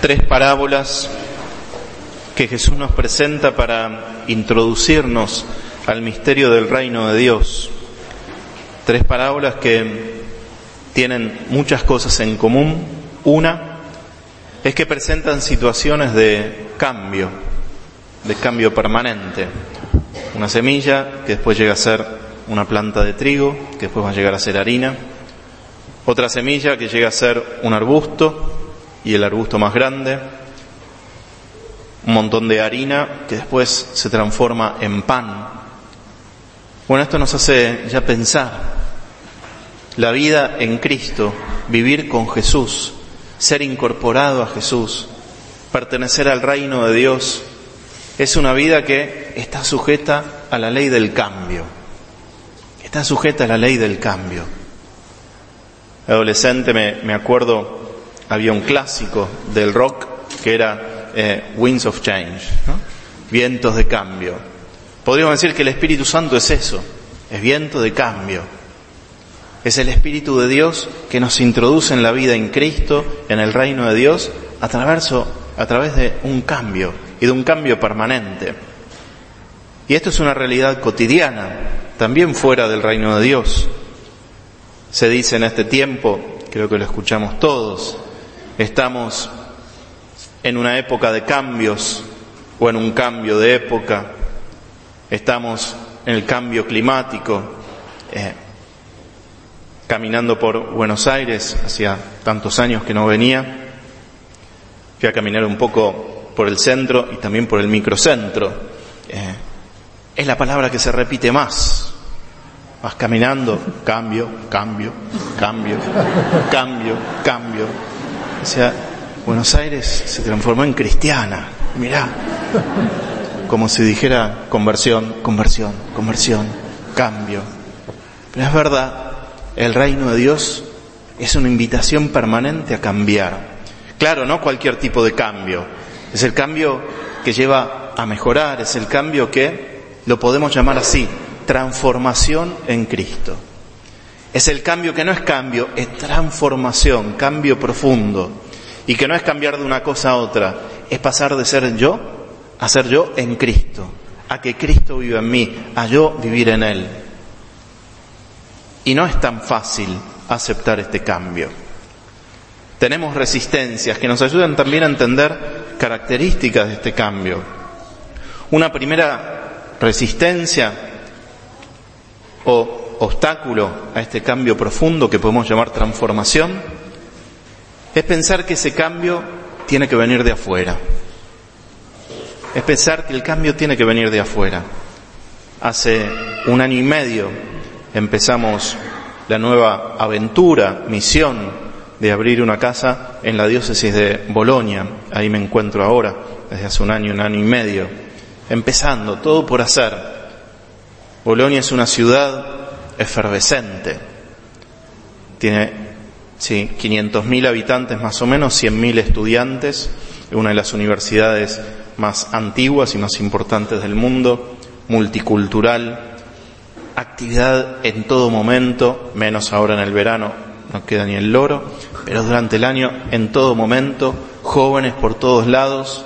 tres parábolas que Jesús nos presenta para introducirnos al misterio del reino de Dios. Tres parábolas que tienen muchas cosas en común. Una es que presentan situaciones de cambio, de cambio permanente. Una semilla que después llega a ser una planta de trigo, que después va a llegar a ser harina. Otra semilla que llega a ser un arbusto y el arbusto más grande. Un montón de harina que después se transforma en pan. Bueno, esto nos hace ya pensar la vida en Cristo, vivir con Jesús, ser incorporado a Jesús, pertenecer al reino de Dios, es una vida que está sujeta a la ley del cambio. Está sujeta a la ley del cambio. Adolescente me, acuerdo, había un clásico del rock que era eh, Winds of Change, vientos de cambio. Podríamos decir que el Espíritu Santo es eso, es viento de cambio. Es el Espíritu de Dios que nos introduce en la vida en Cristo, en el reino de Dios, a través, a través de un cambio y de un cambio permanente. Y esto es una realidad cotidiana, también fuera del reino de Dios. Se dice en este tiempo, creo que lo escuchamos todos, estamos en una época de cambios o en un cambio de época, estamos en el cambio climático, eh, caminando por Buenos Aires, hacía tantos años que no venía, fui a caminar un poco por el centro y también por el microcentro. Eh, es la palabra que se repite más. Vas caminando, cambio, cambio, cambio, cambio, cambio. O sea, Buenos Aires se transformó en cristiana. Mirá, como si dijera conversión, conversión, conversión, cambio. Pero es verdad, el reino de Dios es una invitación permanente a cambiar. Claro, no cualquier tipo de cambio, es el cambio que lleva a mejorar, es el cambio que lo podemos llamar así, transformación en Cristo. Es el cambio que no es cambio, es transformación, cambio profundo. Y que no es cambiar de una cosa a otra, es pasar de ser yo a ser yo en Cristo, a que Cristo viva en mí, a yo vivir en Él. Y no es tan fácil aceptar este cambio. Tenemos resistencias que nos ayudan también a entender características de este cambio. Una primera resistencia o obstáculo a este cambio profundo que podemos llamar transformación es pensar que ese cambio tiene que venir de afuera. Es pensar que el cambio tiene que venir de afuera. Hace un año y medio empezamos la nueva aventura, misión de abrir una casa en la diócesis de Bolonia. Ahí me encuentro ahora, desde hace un año, un año y medio. Empezando, todo por hacer. Bolonia es una ciudad efervescente. Tiene sí, 500.000 habitantes más o menos, 100.000 estudiantes, una de las universidades más antiguas y más importantes del mundo, multicultural, actividad en todo momento, menos ahora en el verano, no queda ni el loro, pero durante el año, en todo momento, jóvenes por todos lados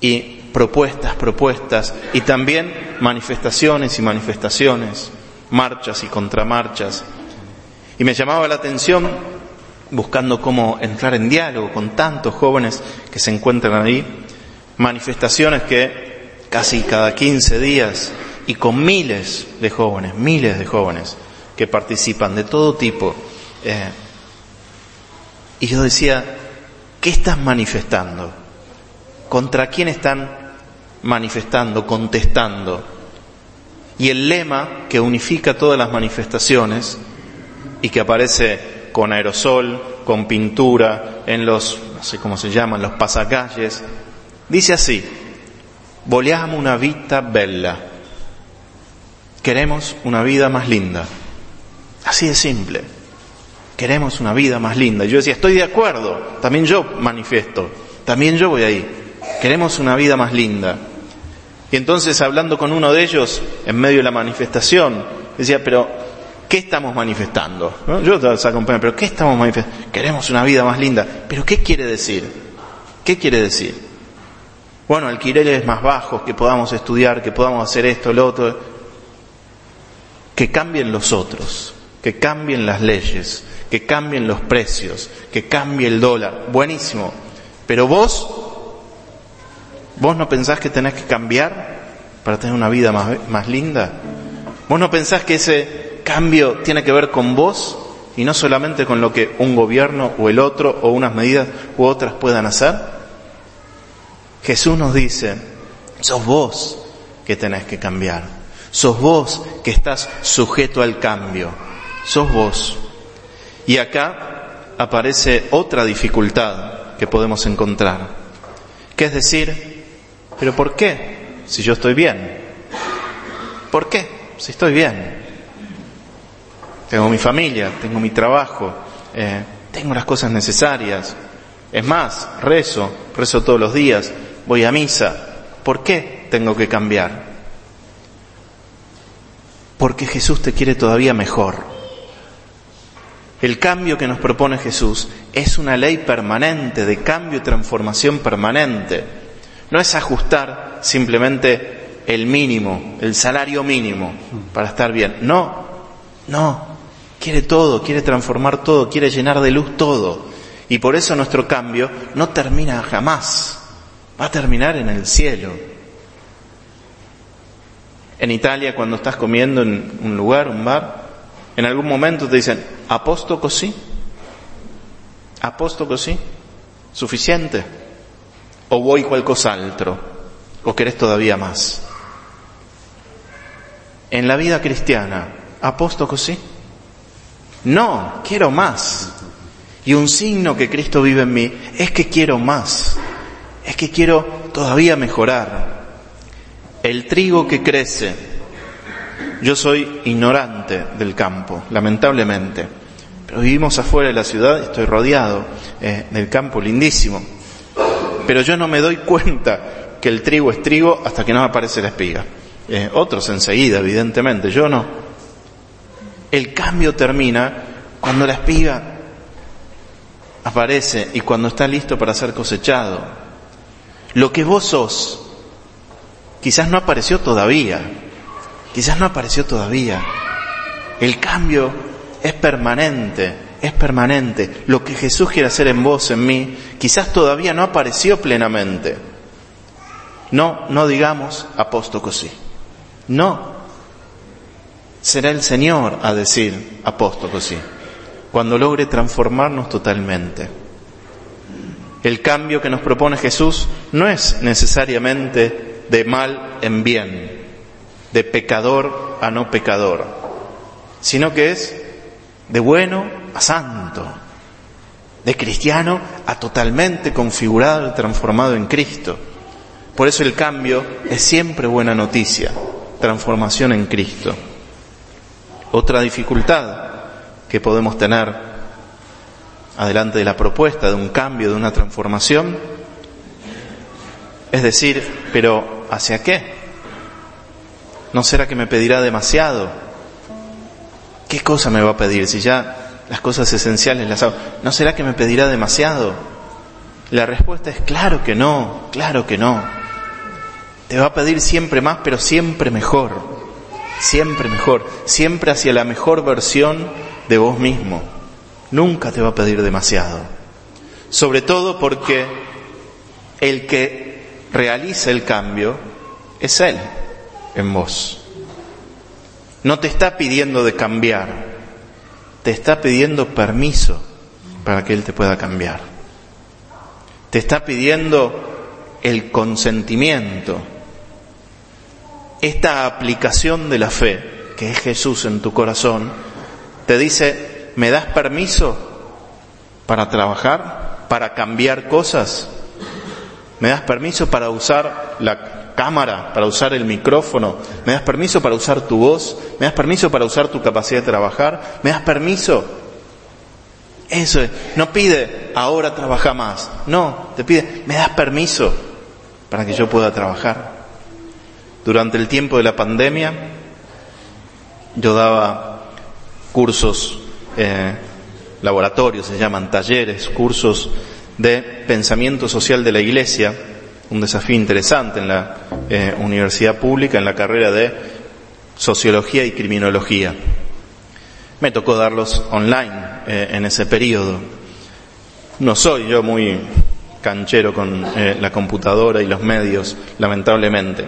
y propuestas, propuestas, y también manifestaciones y manifestaciones, marchas y contramarchas. Y me llamaba la atención, buscando cómo entrar en diálogo con tantos jóvenes que se encuentran ahí, manifestaciones que casi cada 15 días y con miles de jóvenes, miles de jóvenes que participan de todo tipo, eh, y yo decía, ¿qué estás manifestando? ¿Contra quién están manifestando, contestando? Y el lema que unifica todas las manifestaciones y que aparece con aerosol, con pintura, en los, no sé cómo se llaman, los pasacalles, dice así, vogliamo una vita bella. Queremos una vida más linda. Así de simple. Queremos una vida más linda. Yo decía, estoy de acuerdo, también yo manifiesto, también yo voy ahí. Queremos una vida más linda. Y entonces hablando con uno de ellos en medio de la manifestación, decía, pero ¿qué estamos manifestando? Yo te acompaño, pero ¿qué estamos manifestando? Queremos una vida más linda. ¿Pero qué quiere decir? ¿Qué quiere decir? Bueno, alquileres más bajos, que podamos estudiar, que podamos hacer esto, lo otro. Que cambien los otros, que cambien las leyes, que cambien los precios, que cambie el dólar. Buenísimo. Pero vos, vos no pensás que tenés que cambiar para tener una vida más, más linda. Vos no pensás que ese cambio tiene que ver con vos y no solamente con lo que un gobierno o el otro o unas medidas u otras puedan hacer. Jesús nos dice, sos vos que tenés que cambiar, sos vos que estás sujeto al cambio, sos vos. Y acá aparece otra dificultad que podemos encontrar, que es decir, pero ¿por qué si yo estoy bien? ¿Por qué si estoy bien? Tengo mi familia, tengo mi trabajo, eh, tengo las cosas necesarias. Es más, rezo, rezo todos los días, voy a misa. ¿Por qué tengo que cambiar? Porque Jesús te quiere todavía mejor. El cambio que nos propone Jesús es una ley permanente, de cambio y transformación permanente. No es ajustar simplemente el mínimo, el salario mínimo para estar bien. No, no. Quiere todo, quiere transformar todo, quiere llenar de luz todo. Y por eso nuestro cambio no termina jamás va a terminar en el cielo. En Italia, cuando estás comiendo en un lugar, un bar, en algún momento te dicen, ¿aposto così? ¿Aposto così? ¿Suficiente? ¿O voy altro? ¿O querés todavía más? En la vida cristiana, ¿aposto così? No, quiero más. Y un signo que Cristo vive en mí es que quiero más es que quiero todavía mejorar. El trigo que crece, yo soy ignorante del campo, lamentablemente, pero vivimos afuera de la ciudad, estoy rodeado eh, del campo lindísimo, pero yo no me doy cuenta que el trigo es trigo hasta que no aparece la espiga. Eh, otros enseguida, evidentemente, yo no. El cambio termina cuando la espiga aparece y cuando está listo para ser cosechado. Lo que vos sos, quizás no apareció todavía, quizás no apareció todavía. El cambio es permanente, es permanente. Lo que Jesús quiere hacer en vos, en mí, quizás todavía no apareció plenamente. No, no digamos apóstolo sí. No. Será el Señor a decir apóstolo sí, cuando logre transformarnos totalmente. El cambio que nos propone Jesús no es necesariamente de mal en bien, de pecador a no pecador, sino que es de bueno a santo, de cristiano a totalmente configurado y transformado en Cristo. Por eso el cambio es siempre buena noticia, transformación en Cristo. Otra dificultad que podemos tener adelante de la propuesta de un cambio, de una transformación. Es decir, pero ¿hacia qué? ¿No será que me pedirá demasiado? ¿Qué cosa me va a pedir si ya las cosas esenciales las hago? ¿No será que me pedirá demasiado? La respuesta es claro que no, claro que no. Te va a pedir siempre más, pero siempre mejor, siempre mejor, siempre hacia la mejor versión de vos mismo nunca te va a pedir demasiado. Sobre todo porque el que realiza el cambio es Él en vos. No te está pidiendo de cambiar, te está pidiendo permiso para que Él te pueda cambiar. Te está pidiendo el consentimiento, esta aplicación de la fe, que es Jesús en tu corazón, te dice, ¿me das permiso para trabajar, para cambiar cosas? ¿Me das permiso para usar la cámara, para usar el micrófono? ¿Me das permiso para usar tu voz? ¿Me das permiso para usar tu capacidad de trabajar? ¿Me das permiso? Eso es, no pide ahora trabaja más, no, te pide, ¿me das permiso para que yo pueda trabajar? Durante el tiempo de la pandemia yo daba cursos eh, laboratorios, se llaman talleres, cursos de pensamiento social de la Iglesia, un desafío interesante en la eh, universidad pública, en la carrera de sociología y criminología. Me tocó darlos online eh, en ese periodo. No soy yo muy canchero con eh, la computadora y los medios, lamentablemente.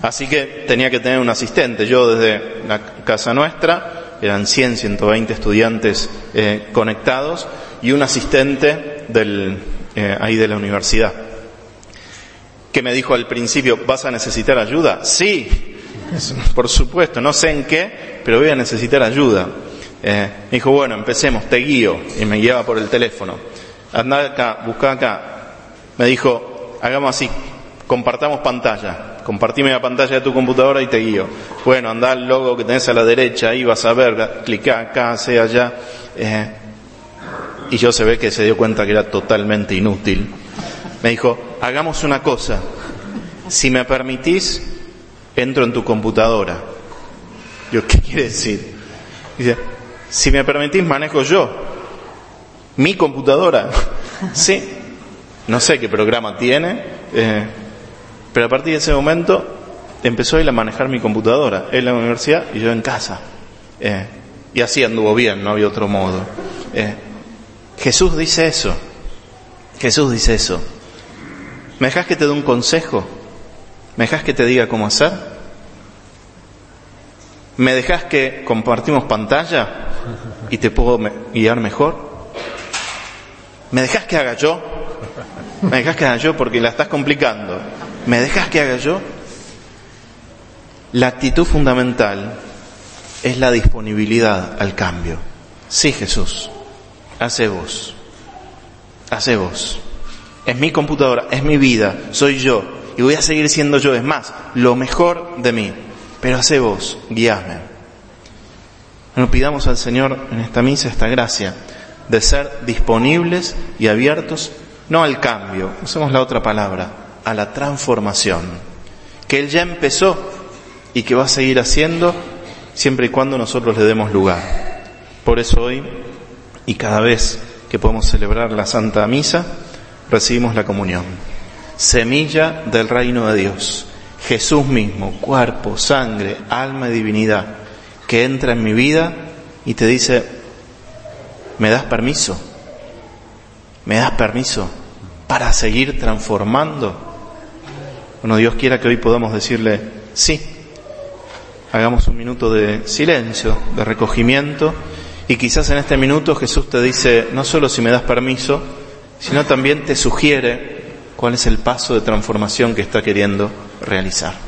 Así que tenía que tener un asistente. Yo desde la casa nuestra, eran 100, 120 estudiantes conectados y un asistente del, ahí de la universidad. Que me dijo al principio, ¿vas a necesitar ayuda? Sí, por supuesto, no sé en qué, pero voy a necesitar ayuda. me dijo, bueno, empecemos, te guío. Y me guiaba por el teléfono anda acá, busca acá. Me dijo, hagamos así, compartamos pantalla, compartime la pantalla de tu computadora y te guío. Bueno, anda al logo que tenés a la derecha, ahí vas a ver, clica acá, sea allá. Eh, y yo se ve que se dio cuenta que era totalmente inútil. Me dijo, hagamos una cosa, si me permitís, entro en tu computadora. Yo, ¿qué quiere decir? Si me permitís, manejo yo mi computadora. Sí, no sé qué programa tiene, eh, pero a partir de ese momento empezó él a manejar mi computadora, él en la universidad y yo en casa. Eh, y así anduvo bien, no había otro modo. Eh, Jesús dice eso. Jesús dice eso. ¿Me dejas que te dé un consejo? ¿Me dejas que te diga cómo hacer? ¿Me dejas que compartimos pantalla y te puedo guiar mejor? ¿Me dejas que haga yo? ¿Me dejas que haga yo? Porque la estás complicando. ¿Me dejas que haga yo? La actitud fundamental es la disponibilidad al cambio. Sí, Jesús, hace vos. Hace vos. Es mi computadora, es mi vida, soy yo. Y voy a seguir siendo yo. Es más, lo mejor de mí. Pero hace vos, guíame. Bueno, pidamos al Señor en esta misa esta gracia de ser disponibles y abiertos no al cambio, usemos la otra palabra, a la transformación, que Él ya empezó y que va a seguir haciendo siempre y cuando nosotros le demos lugar. Por eso hoy y cada vez que podemos celebrar la Santa Misa, recibimos la comunión. Semilla del reino de Dios. Jesús mismo, cuerpo, sangre, alma y divinidad, que entra en mi vida y te dice, ¿Me das permiso? ¿Me das permiso para seguir transformando? Bueno, Dios quiera que hoy podamos decirle sí. Hagamos un minuto de silencio, de recogimiento, y quizás en este minuto Jesús te dice, no solo si me das permiso, sino también te sugiere cuál es el paso de transformación que está queriendo realizar.